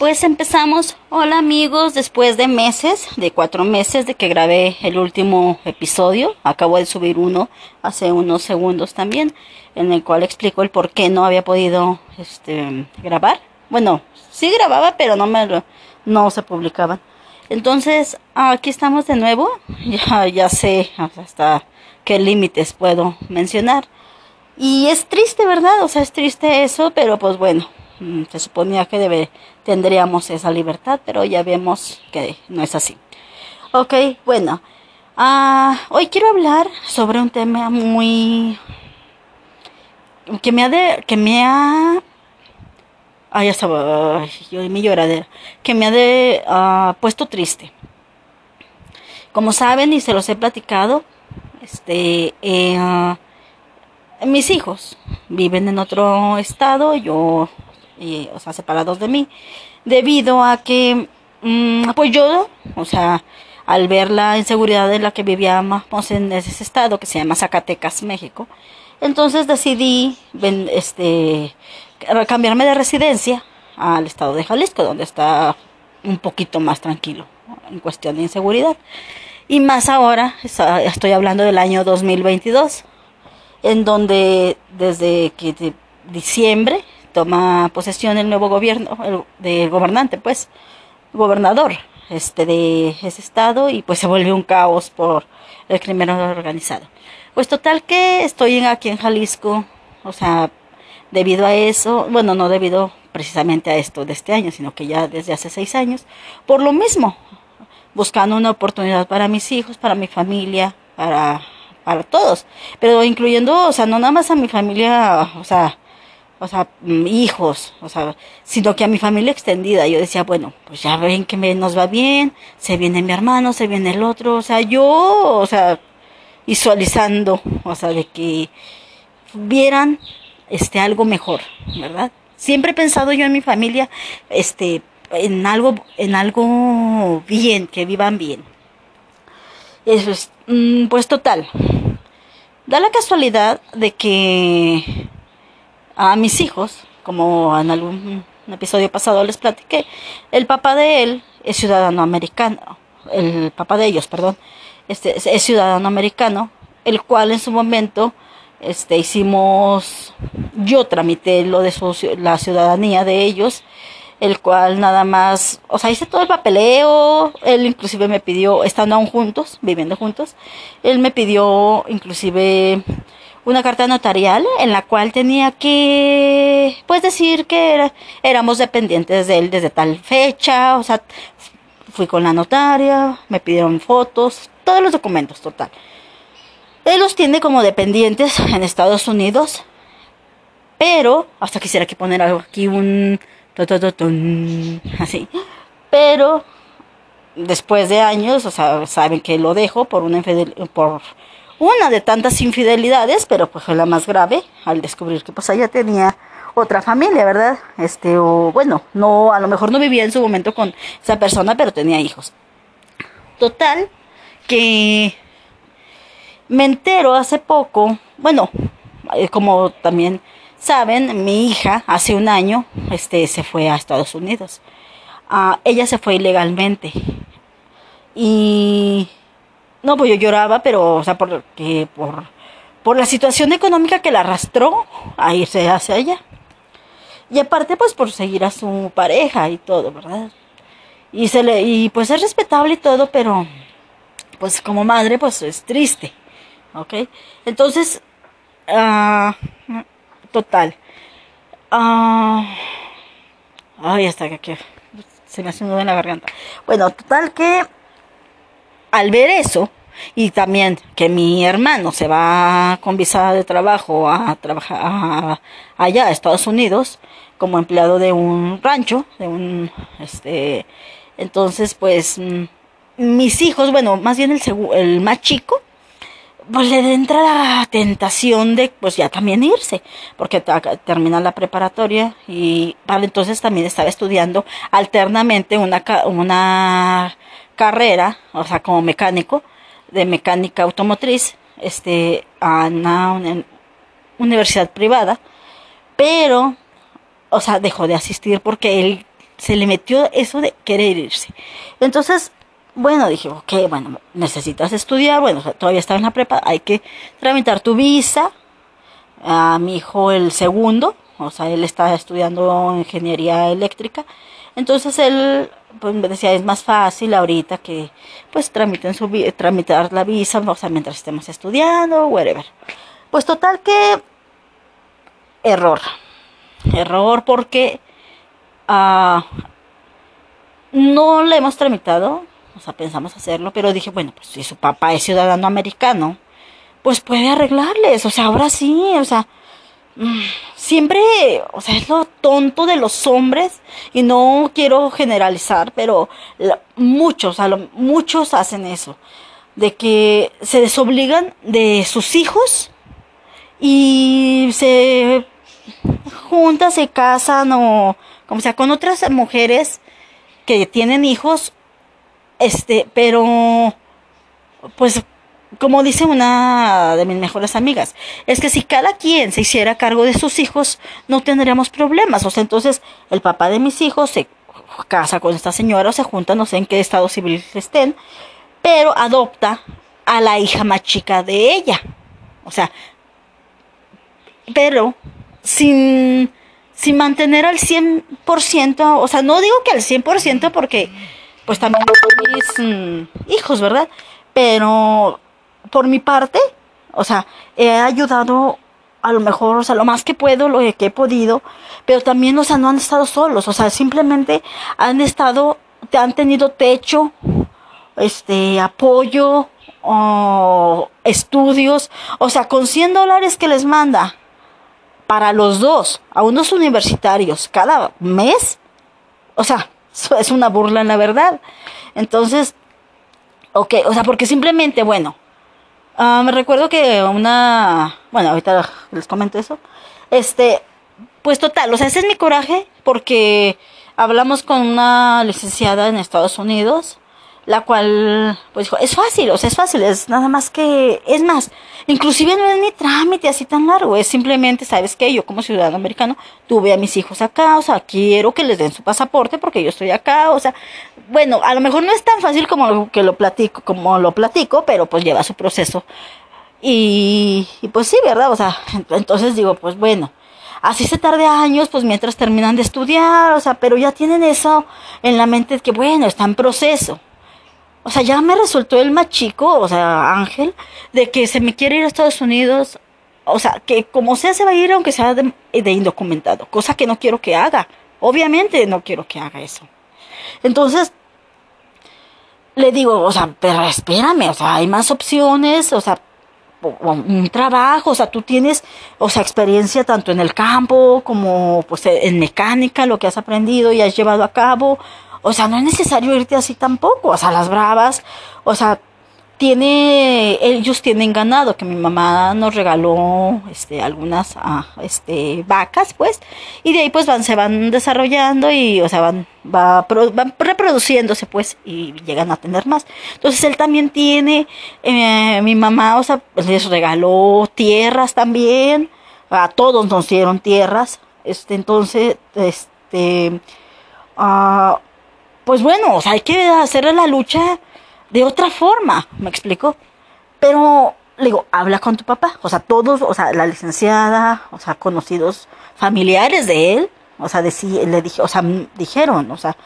Pues empezamos. Hola amigos, después de meses, de cuatro meses de que grabé el último episodio, acabo de subir uno hace unos segundos también, en el cual explico el por qué no había podido este, grabar. Bueno, sí grababa, pero no me lo, no se publicaban. Entonces, aquí estamos de nuevo. Ya, ya sé hasta qué límites puedo mencionar. Y es triste, ¿verdad? O sea, es triste eso, pero pues bueno, se suponía que debe, tendríamos esa libertad, pero ya vemos que no es así. Ok, bueno, uh, hoy quiero hablar sobre un tema muy que me ha de, que me ha ay ya estaba yo mi lloradera que me ha de uh, puesto triste como saben y se los he platicado este eh, mis hijos viven en otro estado yo o sea, separados de mí, debido a que, mm, pues yo, o sea, al ver la inseguridad en la que vivíamos en ese estado que se llama Zacatecas, México, entonces decidí este, cambiarme de residencia al estado de Jalisco, donde está un poquito más tranquilo en cuestión de inseguridad. Y más ahora, estoy hablando del año 2022, en donde desde que diciembre toma posesión el nuevo gobierno, el, del gobernante, pues, gobernador este de ese estado y pues se vuelve un caos por el crimen organizado. Pues total que estoy aquí en Jalisco, o sea, debido a eso, bueno, no debido precisamente a esto de este año, sino que ya desde hace seis años, por lo mismo, buscando una oportunidad para mis hijos, para mi familia, para, para todos, pero incluyendo, o sea, no nada más a mi familia, o sea, o sea, mm, hijos, o sea, sino que a mi familia extendida. Yo decía, bueno, pues ya ven que nos va bien, se viene mi hermano, se viene el otro, o sea, yo, o sea, visualizando, o sea, de que vieran este algo mejor, ¿verdad? Siempre he pensado yo en mi familia, este, en algo, en algo bien, que vivan bien. Eso es, mm, pues total. Da la casualidad de que a mis hijos, como en algún episodio pasado les platiqué, el papá de él es ciudadano americano, el papá de ellos, perdón, este es ciudadano americano, el cual en su momento este hicimos yo tramité lo de su, la ciudadanía de ellos el cual nada más, o sea, hice todo el papeleo, él inclusive me pidió, estando aún juntos, viviendo juntos, él me pidió inclusive una carta notarial en la cual tenía que pues decir que éramos dependientes de él desde tal fecha, o sea, fui con la notaria, me pidieron fotos, todos los documentos, total. Él los tiene como dependientes en Estados Unidos, pero, hasta quisiera que poner aquí un así, pero después de años, o sea, saben que lo dejo por una por una de tantas infidelidades, pero pues fue la más grave al descubrir que pues ella tenía otra familia, ¿verdad? Este, o bueno, no, a lo mejor no vivía en su momento con esa persona, pero tenía hijos. Total, que me entero hace poco, bueno, eh, como también saben, mi hija hace un año, este, se fue a Estados Unidos. Ah, ella se fue ilegalmente. Y no, pues yo lloraba, pero, o sea, porque, por, por la situación económica que la arrastró a irse hacia allá. Y aparte, pues, por seguir a su pareja y todo, ¿verdad? Y, se le, y pues es respetable y todo, pero, pues como madre, pues es triste, ¿ok? Entonces, uh, total. Uh, ay, hasta que se me hace un nudo en la garganta. Bueno, total que al ver eso, y también que mi hermano se va con visa de trabajo a trabajar allá a Estados Unidos como empleado de un rancho, de un este entonces pues mm, mis hijos, bueno, más bien el el más chico pues le entra la tentación de pues ya también irse, porque termina la preparatoria y para entonces también estaba estudiando alternamente una una carrera, o sea, como mecánico, de mecánica automotriz, este, a una, universidad privada, pero, o sea, dejó de asistir porque él se le metió eso de querer irse. Entonces, bueno, dije, ok, bueno, necesitas estudiar, bueno, todavía estaba en la prepa, hay que tramitar tu visa. A mi hijo el segundo, o sea, él está estudiando ingeniería eléctrica. Entonces él pues me decía, es más fácil ahorita que pues tramiten su tramitar la visa, o sea, mientras estemos estudiando, whatever. Pues total que error. Error porque uh, no le hemos tramitado, o sea, pensamos hacerlo, pero dije, bueno, pues si su papá es ciudadano americano, pues puede arreglarles, o sea, ahora sí, o sea, siempre, o sea, es lo tonto de los hombres, y no quiero generalizar, pero muchos, muchos hacen eso, de que se desobligan de sus hijos y se juntan, se casan o como sea con otras mujeres que tienen hijos, este, pero pues como dice una de mis mejores amigas, es que si cada quien se hiciera cargo de sus hijos, no tendríamos problemas. O sea, entonces el papá de mis hijos se casa con esta señora o se junta, no sé en qué estado civil estén, pero adopta a la hija más chica de ella. O sea, pero sin, sin mantener al 100%, o sea, no digo que al 100% porque pues también mis mm, hijos, ¿verdad? Pero por mi parte, o sea, he ayudado a lo mejor, o sea, lo más que puedo, lo que he podido, pero también, o sea, no han estado solos, o sea, simplemente han estado, han tenido techo, este, apoyo, o estudios, o sea, con 100 dólares que les manda para los dos, a unos universitarios, cada mes, o sea, es una burla en la verdad. Entonces, ok, o sea, porque simplemente, bueno, ah, me recuerdo que una, bueno, ahorita les comento eso, este, pues total, o sea, ese es mi coraje porque hablamos con una licenciada en Estados Unidos la cual pues dijo, es fácil, o sea, es fácil, es nada más que, es más, inclusive no es ni trámite así tan largo, es simplemente, ¿sabes qué? Yo como ciudadano americano tuve a mis hijos acá, o sea, quiero que les den su pasaporte porque yo estoy acá, o sea, bueno, a lo mejor no es tan fácil como que lo platico, como lo platico, pero pues lleva su proceso. Y, y pues sí, ¿verdad? O sea, entonces digo, pues bueno, así se tarde años, pues mientras terminan de estudiar, o sea, pero ya tienen eso en la mente que bueno, está en proceso. O sea, ya me resultó el más chico, o sea, Ángel, de que se me quiere ir a Estados Unidos. O sea, que como sea se va a ir aunque sea de, indocumentado, cosa que no quiero que haga. Obviamente no quiero que haga eso. Entonces, le digo, o sea, pero espérame, o sea, hay más opciones, o sea, un trabajo, o sea, tú tienes, o sea, experiencia tanto en el campo como pues en mecánica, lo que has aprendido y has llevado a cabo, o sea, no es necesario irte así tampoco. O sea, las bravas, o sea, tiene, ellos tienen ganado, que mi mamá nos regaló, este, algunas, ah, este, vacas, pues, y de ahí, pues, van, se van desarrollando y, o sea, van, va, van reproduciéndose, pues, y llegan a tener más. Entonces, él también tiene, eh, mi mamá, o sea, les regaló tierras también, a todos nos dieron tierras, este, entonces, este, ah, pues bueno, o sea, hay que hacer la lucha de otra forma, me explico. Pero le digo, habla con tu papá, o sea, todos, o sea, la licenciada, o sea, conocidos familiares de él, o sea, le dije, o sea, dijeron, o sea,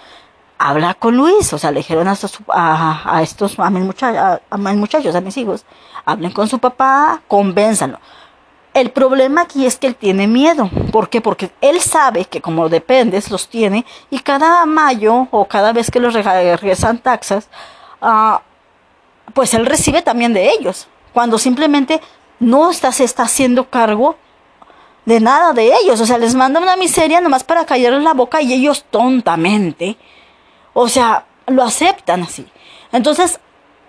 habla con Luis, o sea, le dijeron a estos, a, estos, a mis, a mis muchachos, a mis hijos, hablen con su papá, convénzanlo. El problema aquí es que él tiene miedo. ¿Por qué? Porque él sabe que como dependes los tiene y cada mayo o cada vez que los regresan taxas, uh, pues él recibe también de ellos. Cuando simplemente no está, se está haciendo cargo de nada de ellos. O sea, les manda una miseria nomás para callarles la boca y ellos tontamente, o sea, lo aceptan así. Entonces,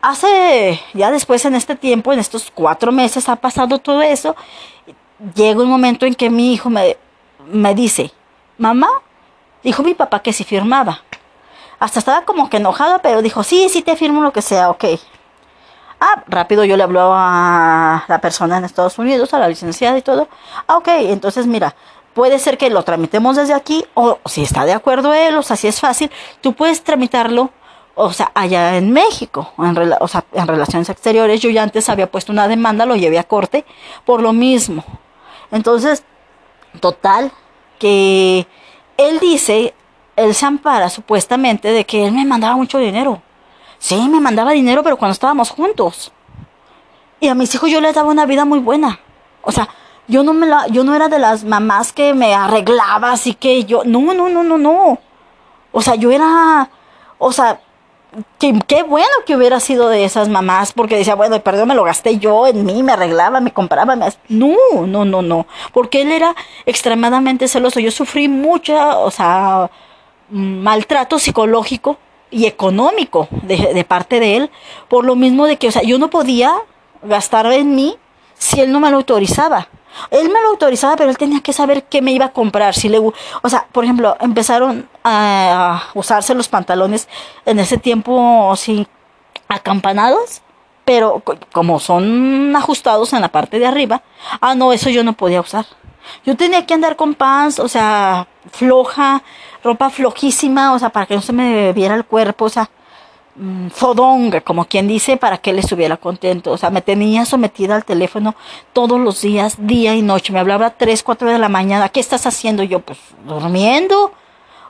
hace, ya después en este tiempo, en estos cuatro meses ha pasado todo eso llega un momento en que mi hijo me, me dice, mamá, dijo mi papá que si firmaba. Hasta estaba como que enojada, pero dijo, sí, sí te firmo lo que sea, ok. Ah, rápido yo le hablo a la persona en Estados Unidos, a la licenciada y todo. Ah, ok, entonces mira, puede ser que lo tramitemos desde aquí o si está de acuerdo él, o sea, si es fácil, tú puedes tramitarlo, o sea, allá en México, en, o sea, en relaciones exteriores. Yo ya antes había puesto una demanda, lo llevé a corte por lo mismo. Entonces, total, que él dice, él se ampara supuestamente de que él me mandaba mucho dinero. Sí, me mandaba dinero, pero cuando estábamos juntos. Y a mis hijos yo les daba una vida muy buena. O sea, yo no me la, yo no era de las mamás que me arreglaba, así que yo, no, no, no, no, no. O sea, yo era, o sea, qué, bueno que hubiera sido de esas mamás, porque decía, bueno, perdón, me lo gasté yo en mí, me arreglaba, me compraba, no, no, no, no, porque él era extremadamente celoso. Yo sufrí mucha, o sea, maltrato psicológico y económico de, de parte de él, por lo mismo de que, o sea, yo no podía gastar en mí si él no me lo autorizaba. Él me lo autorizaba, pero él tenía que saber qué me iba a comprar. Si le, o sea, por ejemplo, empezaron a usarse los pantalones en ese tiempo así acampanados, pero como son ajustados en la parte de arriba, ah, no, eso yo no podía usar. Yo tenía que andar con pants, o sea, floja, ropa flojísima, o sea, para que no se me viera el cuerpo, o sea, Mm, fodonga, como quien dice, para que él estuviera contento. O sea, me tenía sometida al teléfono todos los días, día y noche. Me hablaba a 3, 4 de la mañana. ¿Qué estás haciendo? Yo, pues, durmiendo.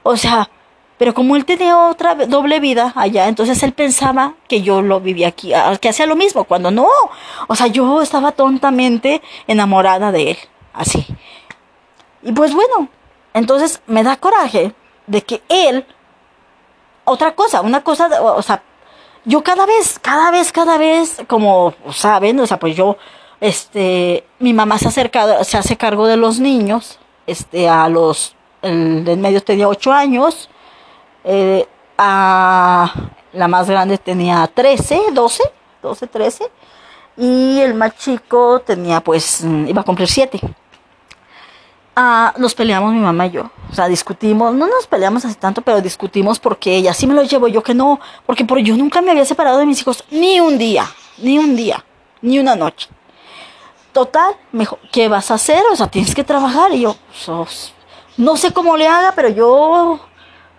O sea, pero como él tenía otra doble vida allá, entonces él pensaba que yo lo vivía aquí, que hacía lo mismo, cuando no. O sea, yo estaba tontamente enamorada de él, así. Y pues bueno, entonces me da coraje de que él otra cosa, una cosa, o sea, yo cada vez, cada vez, cada vez, como saben, o sea, pues yo, este, mi mamá se, acerca, se hace cargo de los niños, este, a los, el del medio tenía ocho años, eh, a la más grande tenía 13, 12, 12, 13, y el más chico tenía, pues, iba a cumplir siete ah, nos peleamos mi mamá y yo. O sea, discutimos, no nos peleamos así tanto, pero discutimos porque ella sí me lo llevo, yo que no, porque por yo nunca me había separado de mis hijos ni un día, ni un día, ni una noche. Total, me dijo, ¿qué vas a hacer? O sea, tienes que trabajar. Y yo, pues, no sé cómo le haga, pero yo,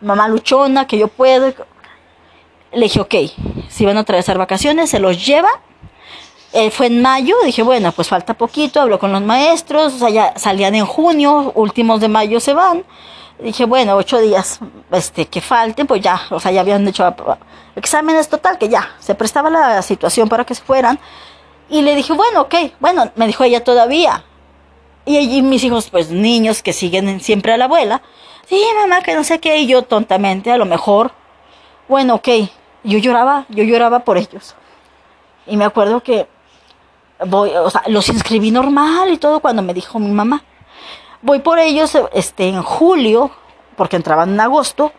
mamá luchona, que yo puedo. Le dije, ok, si van a atravesar vacaciones, se los lleva eh, fue en mayo, dije, bueno, pues falta poquito, hablo con los maestros, o sea, ya salían en junio, últimos de mayo se van. Dije, bueno, ocho días este, que falten, pues ya, o sea, ya habían hecho exámenes total, que ya, se prestaba la situación para que se fueran. Y le dije, bueno, ok, bueno, me dijo ella todavía. Y allí mis hijos, pues niños que siguen siempre a la abuela, sí, mamá, que no sé qué, y yo tontamente, a lo mejor, bueno, ok, yo lloraba, yo lloraba por ellos. Y me acuerdo que voy, o sea, los inscribí normal y todo cuando me dijo mi mamá. Voy por ellos este, en julio, porque entraban en agosto.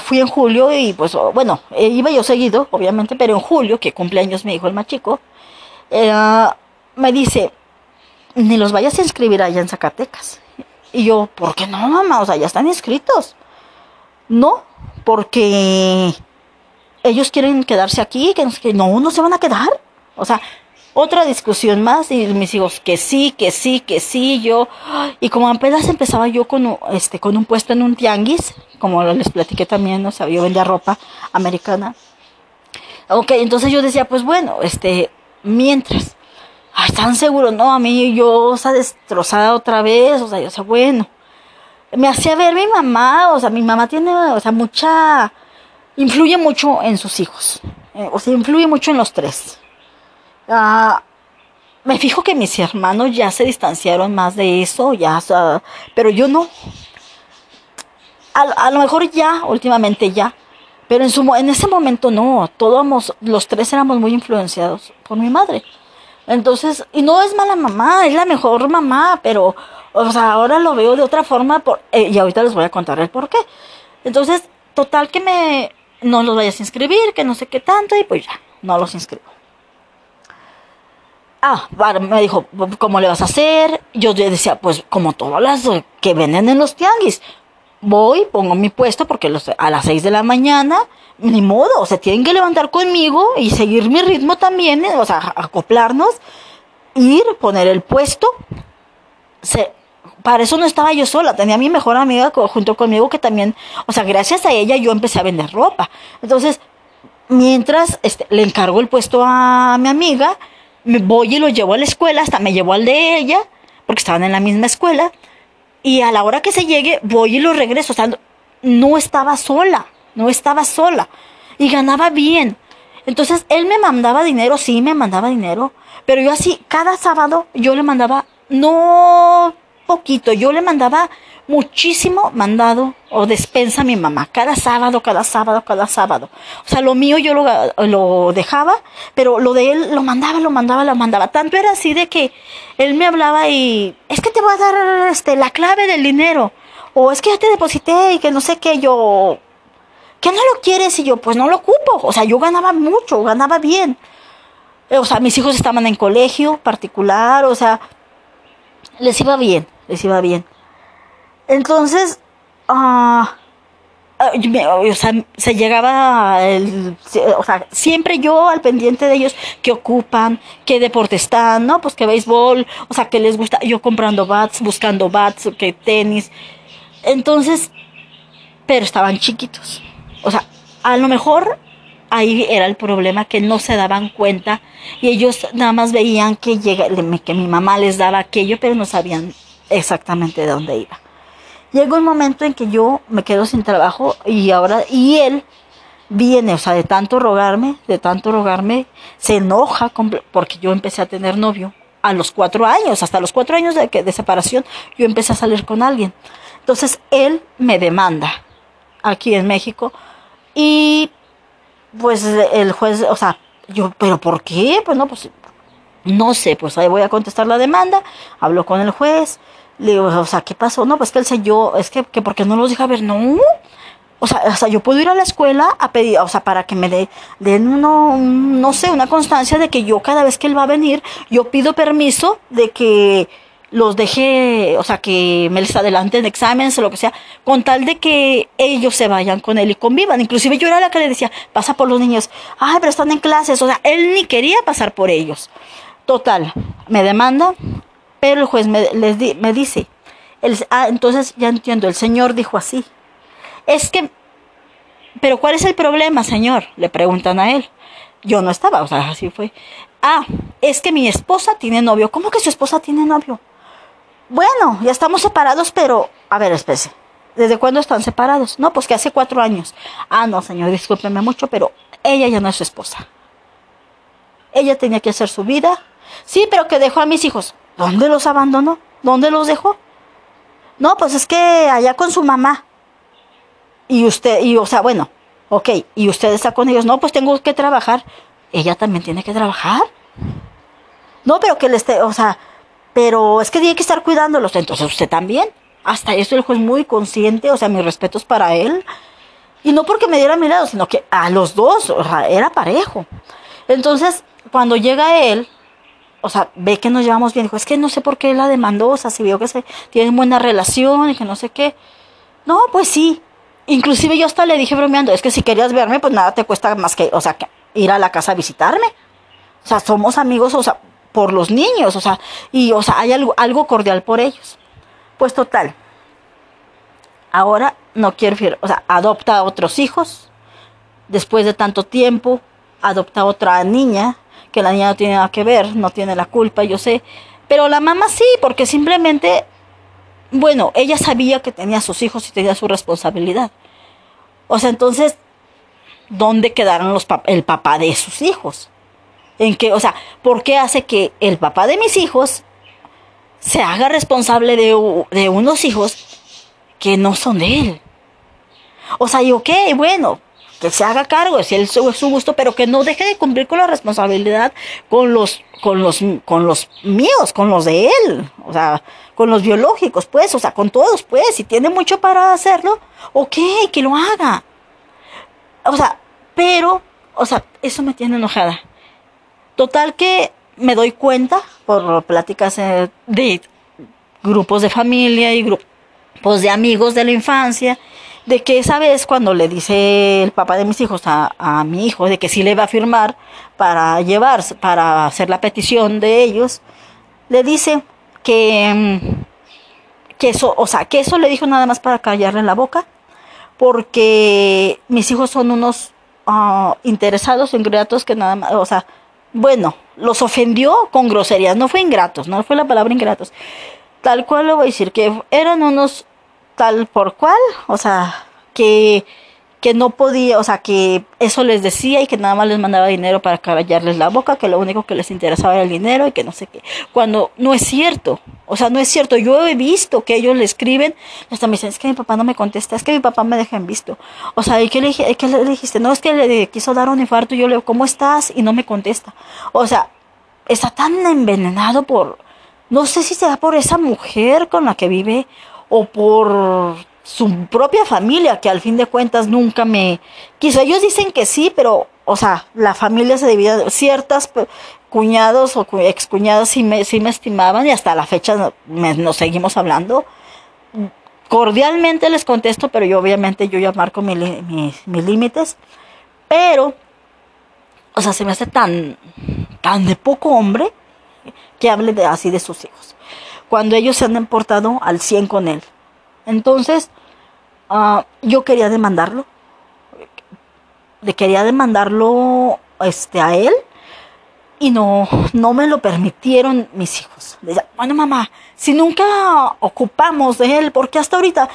fui en julio y pues, bueno, eh, iba yo seguido, obviamente, pero en julio, que cumpleaños me dijo el más chico, eh, me dice, ni los vayas a inscribir allá en Zacatecas. Y yo, ¿por qué no, mamá? O sea, ya están inscritos. No, porque ellos quieren quedarse aquí, que no, no se van a quedar. O sea, otra discusión más y mis hijos que sí, que sí, que sí, yo y como apenas empezaba yo con este con un puesto en un tianguis, como les platiqué también, no sabía, yo vendía ropa americana. Ok, entonces yo decía, pues bueno, este, mientras, ay, tan seguro, no, a mí yo, o sea, destrozada otra vez, o sea, yo, o sea, bueno, me hacía ver mi mamá, o sea, mi mamá tiene, o sea, mucha, influye mucho en sus hijos, eh, o sea, influye mucho en los tres Ah, me fijo que mis hermanos ya se distanciaron más de eso, ya, pero yo no. A, lo mejor ya, últimamente ya, pero en, su, en ese momento no, todos los tres éramos muy influenciados por mi madre. Entonces, y no es mala mamá, es la mejor mamá, pero, ahora lo veo de otra forma eh, y ahorita les voy a contar el por qué. Entonces, total que me, no los vayas a inscribir, que no sé qué tanto, y pues ya, no los inscribo. Ah, me dijo, ¿cómo le vas a hacer? Yo decía, pues como todas las que venden en los tianguis. Voy, pongo mi puesto porque a las 6 de la mañana, ni modo, se tienen que levantar conmigo y seguir mi ritmo también, eh, o sea, acoplarnos, ir, poner el puesto, se, para eso no estaba yo sola, tenía a mi mejor amiga junto conmigo que también, o sea, gracias a ella yo empecé a vender ropa. Entonces, mientras este, le encargo el puesto a mi amiga, voy y lo llevo a la escuela, hasta me llevo al de ella, porque estaban en la misma escuela, y a la hora que se llegue, voy y lo regreso. O sea, no estaba sola, no estaba sola, y ganaba bien. Entonces, él me mandaba dinero, sí, me mandaba dinero, pero yo así, cada sábado yo le mandaba, no poquito, yo le mandaba muchísimo mandado o despensa a mi mamá, cada sábado, cada sábado, cada sábado. O sea, lo mío yo lo, lo, dejaba, pero lo de él lo mandaba, lo mandaba, lo mandaba. Tanto era así de que él me hablaba y es que te voy a dar este, la clave del dinero, o es que ya te deposité y que no sé qué, yo, ¿qué no lo quieres? Y yo, pues no lo ocupo. O sea, yo ganaba mucho, ganaba bien. O sea, mis hijos estaban en colegio particular, o sea, les iba bien, les iba bien. Entonces, ah, o sea, se llegaba, el, o sea, siempre yo al pendiente de ellos, que ocupan, qué deporte están, ¿no? Pues que béisbol, o sea, que les gusta, yo comprando bats, buscando bats, que tenis. Entonces, pero estaban chiquitos. O sea, a lo mejor ahí era el problema, que no se daban cuenta y ellos nada más veían que, llega, que mi mamá les daba aquello, pero no sabían exactamente de dónde iba. Llegó un momento en que yo me quedo sin trabajo y ahora, y él viene, o sea, de tanto rogarme, de tanto rogarme, se enoja porque yo empecé a tener novio a los cuatro años, hasta los cuatro años de, de separación, yo empecé a salir con alguien. Entonces él me demanda aquí en México y pues el juez, o sea, yo, pero ¿por qué? Pues no, pues no sé, pues ahí voy a contestar la demanda, hablo con el juez, le digo, o sea, ¿qué pasó? No, pues que él se yo, es que, que porque no los deja ver, no. O sea, o sea, yo puedo ir a la escuela a pedir, o sea, para que me den uno, no sé, una constancia de que yo cada vez que él va a venir, yo pido permiso de que los deje, o sea, que me les adelanten exámenes o lo que sea, con tal de que ellos se vayan con él y convivan. Inclusive yo era la que le decía, pasa por los niños, ay, pero están en clases, o sea, él ni quería pasar por ellos. Total, me demanda, pero el juez me, les me dice, ah, entonces ya entiendo, el señor dijo así, es que, pero ¿cuál es el problema, señor? Le preguntan a él. Yo no estaba, o sea, así fue. Ah, es que mi esposa tiene novio. ¿Cómo que su esposa tiene novio? Bueno, ya estamos separados, pero... A ver, espese. ¿Desde cuándo están separados? No, pues que hace cuatro años. Ah, no, señor, discúlpeme mucho, pero ella ya no es su esposa. Ella tenía que hacer su vida. Sí, pero que dejó a mis hijos. ¿Dónde los abandonó? ¿Dónde los dejó? No, pues es que allá con su mamá. Y usted, y o sea, bueno, ok, y usted está con ellos. No, pues tengo que trabajar. Ella también tiene que trabajar. No, pero que le esté, o sea, pero es que tiene que estar cuidándolos. Entonces usted también. Hasta eso el juez muy consciente, o sea, mis respetos para él. Y no porque me diera mi lado, sino que a los dos, o sea, era parejo. Entonces, cuando llega él, o sea, ve que nos llevamos bien, dijo, es que no sé por qué la demandó, o sea, se vio que se tienen buena relación y que no sé qué. No, pues sí. Inclusive yo hasta le dije bromeando, es que si querías verme, pues nada te cuesta más que, o sea, ir a la casa a visitarme. O sea, somos amigos, o sea, por los niños, o sea, y, o sea, hay algo, cordial por ellos. Pues total, ahora no quiere, o sea, adopta a otros hijos, después de tanto tiempo, adopta a otra niña, que la niña no tiene nada que ver, no tiene la culpa, yo sé, pero la mamá sí, porque simplemente, bueno, ella sabía que tenía sus hijos y tenía su responsabilidad. O sea, entonces, ¿dónde quedaron los el papá de sus hijos? En que, o sea, ¿por qué hace que el papá de mis hijos se haga responsable de, de unos hijos que no son de él? O sea, y ok, bueno, que se haga cargo, si él es su gusto, pero que no deje de cumplir con la responsabilidad con los, con los, con los míos, con los de él, o sea, con los biológicos, pues, o sea, con todos, pues, si tiene mucho para hacerlo, ok, que lo haga. O sea, pero, o sea, eso me tiene enojada. Total que me doy cuenta por pláticas eh, de grupos de familia y grupos de amigos de la infancia, de que esa vez cuando le dice el papá de mis hijos a, mi hijo de que sí le va a firmar para llevarse, para hacer la petición de ellos, le dice que, que eso, o sea, que eso le dijo nada más para callarle la boca, porque mis hijos son unos uh, interesados, ingratos que nada más, o sea, bueno, los ofendió con groserías, no fue ingratos, no fue la palabra ingratos, tal cual lo voy a decir, que eran unos tal por cual, o sea, que que no podía, o sea, que eso les decía y que nada más les mandaba dinero para callarles la boca, que lo único que les interesaba era el dinero y que no sé qué. Cuando no es cierto, o sea, no es cierto. Yo he visto que ellos le escriben, hasta me dicen, es que mi papá no me contesta, es que mi papá me deja en visto. O sea, ¿y qué le, qué le dijiste? No, es que le quiso dar un infarto y yo le digo, ¿cómo estás? Y no me contesta. O sea, está tan envenenado por, no sé si será por esa mujer con la que vive o por su propia familia, que al fin de cuentas nunca me quiso. Ellos dicen que sí, pero, o sea, la familia se divide, ciertas cuñados o excuñados sí me, sí me estimaban y hasta la fecha nos seguimos hablando. Cordialmente les contesto, pero yo obviamente yo ya marco mis límites. Pero, o sea, se me hace tan, tan de poco hombre que hable de, así de sus hijos. Cuando ellos se han portado al 100 con él. Entonces, uh, yo quería demandarlo. Le quería demandarlo este, a él y no, no me lo permitieron mis hijos. Decía, bueno, mamá, si nunca ocupamos de él, porque hasta ahorita.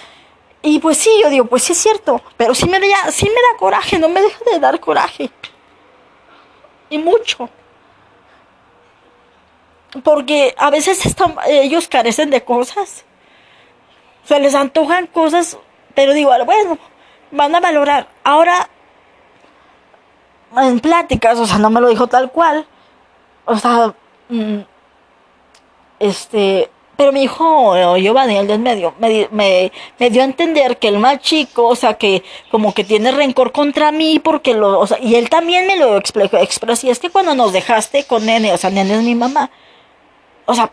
Y pues sí, yo digo, pues sí es cierto, pero sí me, da, sí me da coraje, no me deja de dar coraje. Y mucho. Porque a veces ellos carecen de cosas se les antojan cosas, pero digo, bueno, van a valorar. Ahora, en pláticas, o sea, no me lo dijo tal cual, o sea, mm, este, pero mi hijo Giovanni, el del medio, me, me, me, dio a entender que el más chico, o sea, que como que tiene rencor contra mí, porque lo, o sea, y él también me lo expresó, y es que cuando nos dejaste con Nene, o sea, Nene es mi mamá, o sea,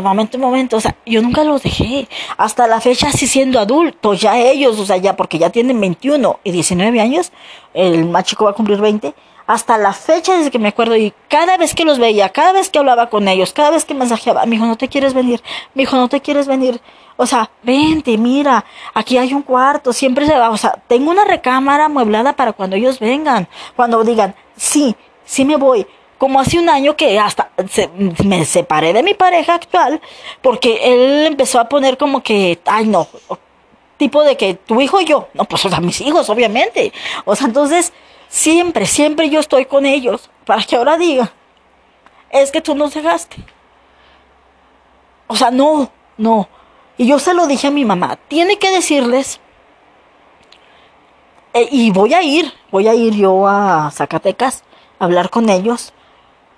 momento en momento, o sea, yo nunca los dejé. Hasta la fecha, así siendo adultos, ya ellos, o sea, ya porque ya tienen 21 y 19 años, el más chico va a cumplir 20. Hasta la fecha desde que me acuerdo y cada vez que los veía, cada vez que hablaba con ellos, cada vez que mensajeaba, mi hijo, no te quieres venir, mi hijo, no te quieres venir. O sea, vente, mira, aquí hay un cuarto, siempre se va, o sea, tengo una recámara amueblada para cuando ellos vengan, cuando digan, sí, sí me voy, como hace un año que hasta me separé de mi pareja actual porque él empezó a poner como que, ay no, tipo de que tu hijo y yo, no, pues o sea, mis hijos, obviamente. O sea, entonces, siempre, siempre yo estoy con ellos para que ahora diga, es que tú nos dejaste. O sea, no, no. Y yo se lo dije a mi mamá, tiene que decirles, eh, y voy a ir, voy a ir yo a Zacatecas a hablar con ellos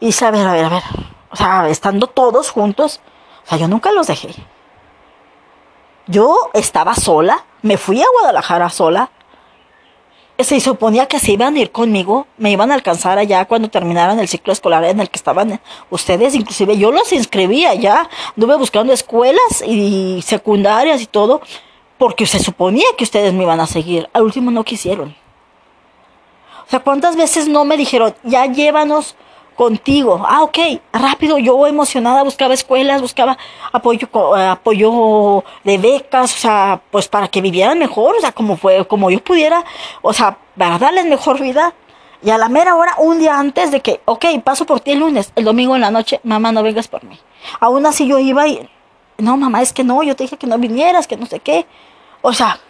y dice, a ver, a ver, a ver. O sea, estando todos juntos, o sea, yo nunca los dejé. Yo estaba sola, me fui a Guadalajara sola. Se suponía que se iban a ir conmigo, me iban a alcanzar allá cuando terminaran el ciclo escolar en el que estaban ustedes. Inclusive yo los inscribía ya, anduve buscando escuelas y secundarias y todo, porque se suponía que ustedes me iban a seguir. Al último no quisieron. O sea, ¿cuántas veces no me dijeron, ya llévanos contigo. Ah, ok, rápido, yo emocionada buscaba escuelas, buscaba apoyo, eh, apoyo de becas, o sea, pues para que vivieran mejor, o sea, como fue, como yo pudiera, o sea, para darles mejor vida. Y a la mera hora, un día antes de que, ok, paso por ti el lunes, el domingo en la noche, mamá, no vengas por mí. Aún así yo iba y, no, mamá, es que no, yo te dije que no vinieras, que no sé qué. O sea,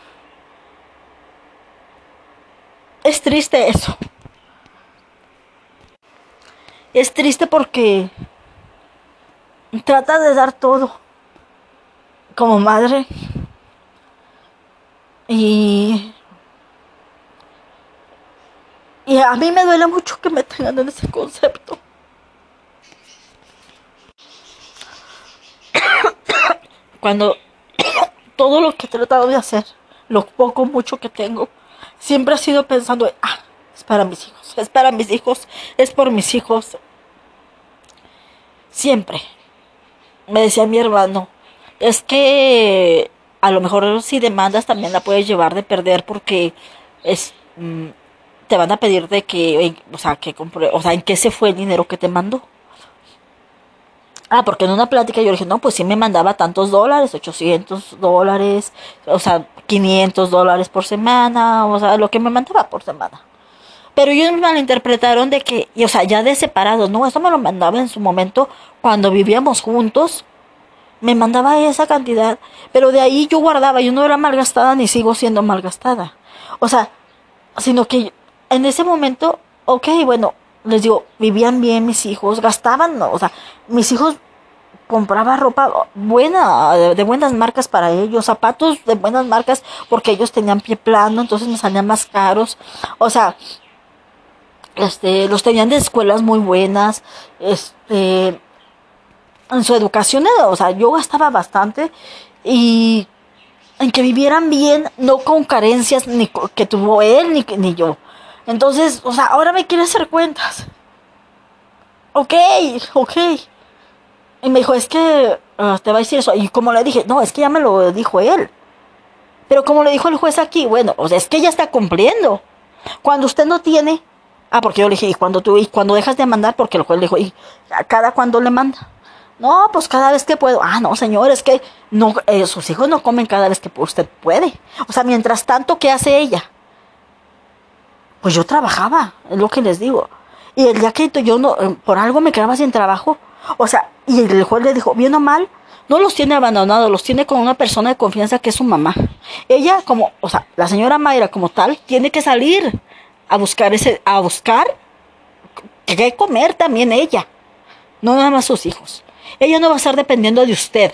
es triste eso. Es triste porque trata de dar todo como madre y y a mí me duele mucho que me tengan en ese concepto. Cuando todo lo que he tratado de hacer, lo poco mucho que tengo, siempre ha sido pensando, ah, es para mis hijos es para mis hijos, es por mis hijos. Siempre. Me decía mi hermano, es que a lo mejor si demandas también la puedes llevar de perder porque es mm, te van a pedir de que, o sea, que o sea, ¿en qué se fue el dinero que te mandó? Ah, porque en una plática yo dije, no, pues sí me mandaba tantos dólares, 800 dólares, o sea, 500 dólares por semana, o sea, lo que me mandaba por semana. Pero ellos me malinterpretaron de que, o sea, ya de separados, no, eso me lo mandaba en su momento cuando vivíamos juntos. Me mandaba esa cantidad, pero de ahí yo guardaba, yo no era malgastada ni sigo siendo malgastada. O sea, sino que en ese momento, ok, bueno, les digo, vivían bien mis hijos, gastaban, o sea, mis hijos compraba ropa buena, de, buenas marcas para ellos, zapatos de buenas marcas porque ellos tenían pie plano, entonces me salían más caros. O sea, este, los tenían de escuelas muy buenas, este, en su educación, o sea, yo gastaba bastante y en que vivieran bien, no con carencias ni que tuvo él ni, ni yo. Entonces, o sea, ahora me quiere hacer cuentas. Ok, ok. Y me dijo, es que ah, te va a decir eso. Y como le dije, no, es que ya me lo dijo él. Pero como le dijo el juez aquí, bueno, o sea, es que ella está cumpliendo. Cuando usted no tiene, ah, porque yo le dije, y cuando tú, y cuando dejas de mandar, porque el juez le dijo, y cada cuando le manda. No, pues cada vez que puedo. Ah, no, señor, es que no, eh, sus hijos no comen cada vez que usted puede. O sea, mientras tanto, ¿qué hace ella? Pues yo trabajaba, es lo que les digo. Y el día que yo no, eh, por algo me quedaba sin trabajo. O sea, y el juez le dijo, bien o mal, no los tiene abandonados, los tiene con una persona de confianza que es su mamá. Ella, como, o sea, la señora Mayra como tal, tiene que salir a buscar ese, a buscar qué comer también ella. No nada más sus hijos. Ella no va a estar dependiendo de usted.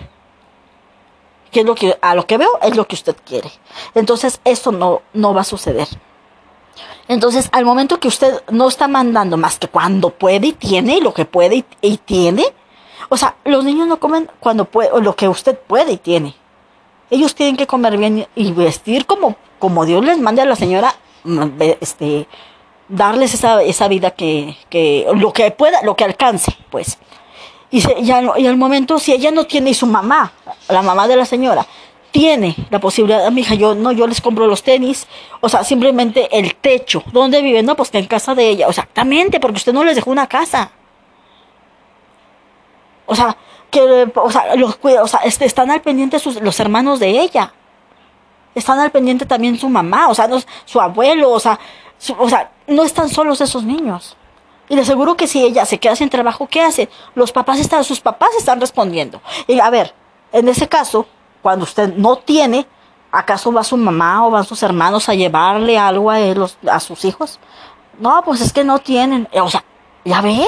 Que es lo que, a lo que veo, es lo que usted quiere. Entonces, eso no, no va a suceder. Entonces, al momento que usted no está mandando más que cuando puede y tiene, lo que puede y, tiene, o sea, los niños no comen cuando puede, o lo que usted puede y tiene. Ellos tienen que comer bien y vestir como, como Dios les mande a la señora, este, darles esa, esa vida que, que, lo que pueda, lo que alcance, pues. Y, ya, y al momento, si ella no tiene, y su mamá, la mamá de la señora, tiene la posibilidad, mi hija, yo no, yo les compro los tenis, o sea, simplemente el techo, ¿dónde viven? No, pues que en casa de ella, exactamente, porque usted no les dejó una casa. O sea, que, o sea, los, o sea este, están al pendiente sus, los hermanos de ella. Están al pendiente también su mamá, o sea, su abuelo, o sea, o sea, no están solos esos niños. Y le aseguro que si ella se queda sin trabajo, ¿qué hace? Los papás están, sus papás están respondiendo. Y a ver, en ese caso, cuando usted no tiene, ¿acaso va su mamá o van sus hermanos a llevarle algo a, él, a sus hijos? No, pues es que no tienen. O sea, ¿ya ve?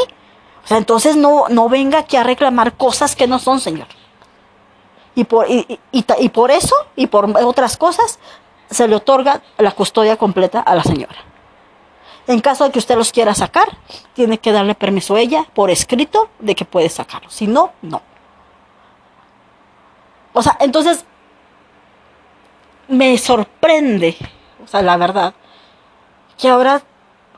O sea, entonces no, no venga aquí a reclamar cosas que no son, Señor. Y por, y, y por eso y por otras cosas se le otorga la custodia completa a la señora. En caso de que usted los quiera sacar, tiene que darle permiso a ella por escrito de que puede sacarlos. Si no, no. O sea, entonces me sorprende, o sea, la verdad, que ahora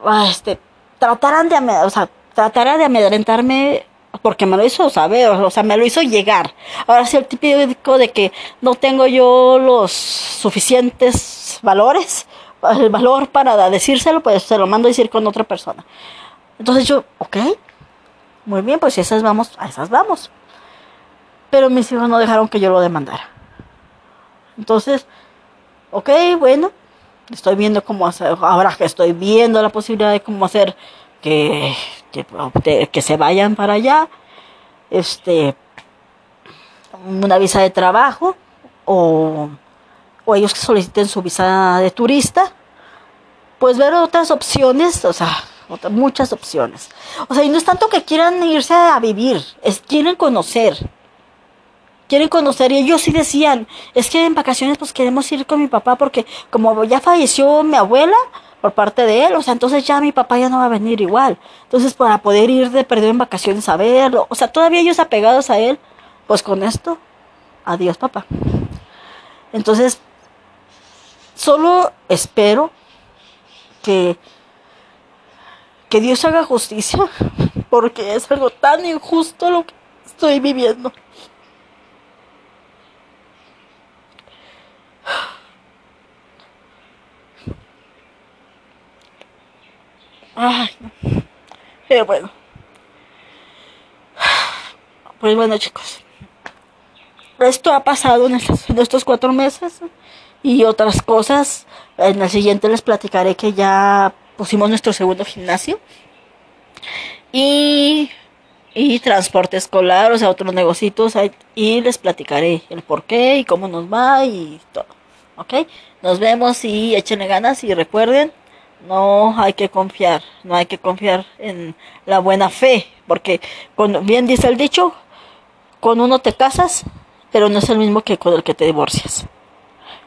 ah, este, tratarán de, o sea, tratará de amedrentarme porque me lo hizo saber, o sea, me lo hizo llegar. Ahora sí, el típico de que no tengo yo los suficientes valores, el valor para decírselo, pues se lo mando a decir con otra persona. Entonces yo, ok, muy bien, pues esas vamos, a esas vamos pero mis hijos no dejaron que yo lo demandara. Entonces, ok, bueno, estoy viendo cómo hacer, ahora que estoy viendo la posibilidad de cómo hacer que, que, se vayan para allá, este, una visa de trabajo o, o ellos que soliciten su visa de turista, pues ver otras opciones, o sea, muchas opciones. O sea, y no es tanto que quieran irse a vivir, es quieren conocer quieren conocer y ellos sí decían, es que en vacaciones pues queremos ir con mi papá porque como ya falleció mi abuela por parte de él, o sea, entonces ya mi papá ya no va a venir igual. Entonces para poder ir de perdido en vacaciones a verlo, o sea, todavía ellos apegados a él, pues con esto, adiós papá. Entonces, solo espero que que Dios haga justicia, porque es algo tan injusto lo que estoy viviendo. Ay, pero bueno. Pues bueno chicos, esto ha pasado en estos, estos cuatro meses y otras cosas. En el siguiente les platicaré que ya pusimos nuestro segundo gimnasio y, y transporte escolar, o sea, otros negocios y les platicaré el por qué y cómo nos va y todo. ¿Ok? Nos vemos y échenle ganas y recuerden, no hay que confiar, no hay que confiar en la buena fe, porque cuando bien dice el dicho, con uno te casas, pero no es el mismo que con el que te divorcias.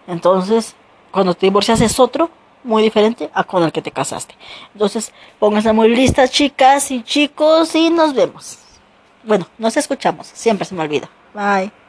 Entonces, cuando te divorcias es otro, muy diferente a con el que te casaste. Entonces, pónganse muy listas, chicas y chicos, y nos vemos. Bueno, nos escuchamos. Siempre se me olvida. Bye.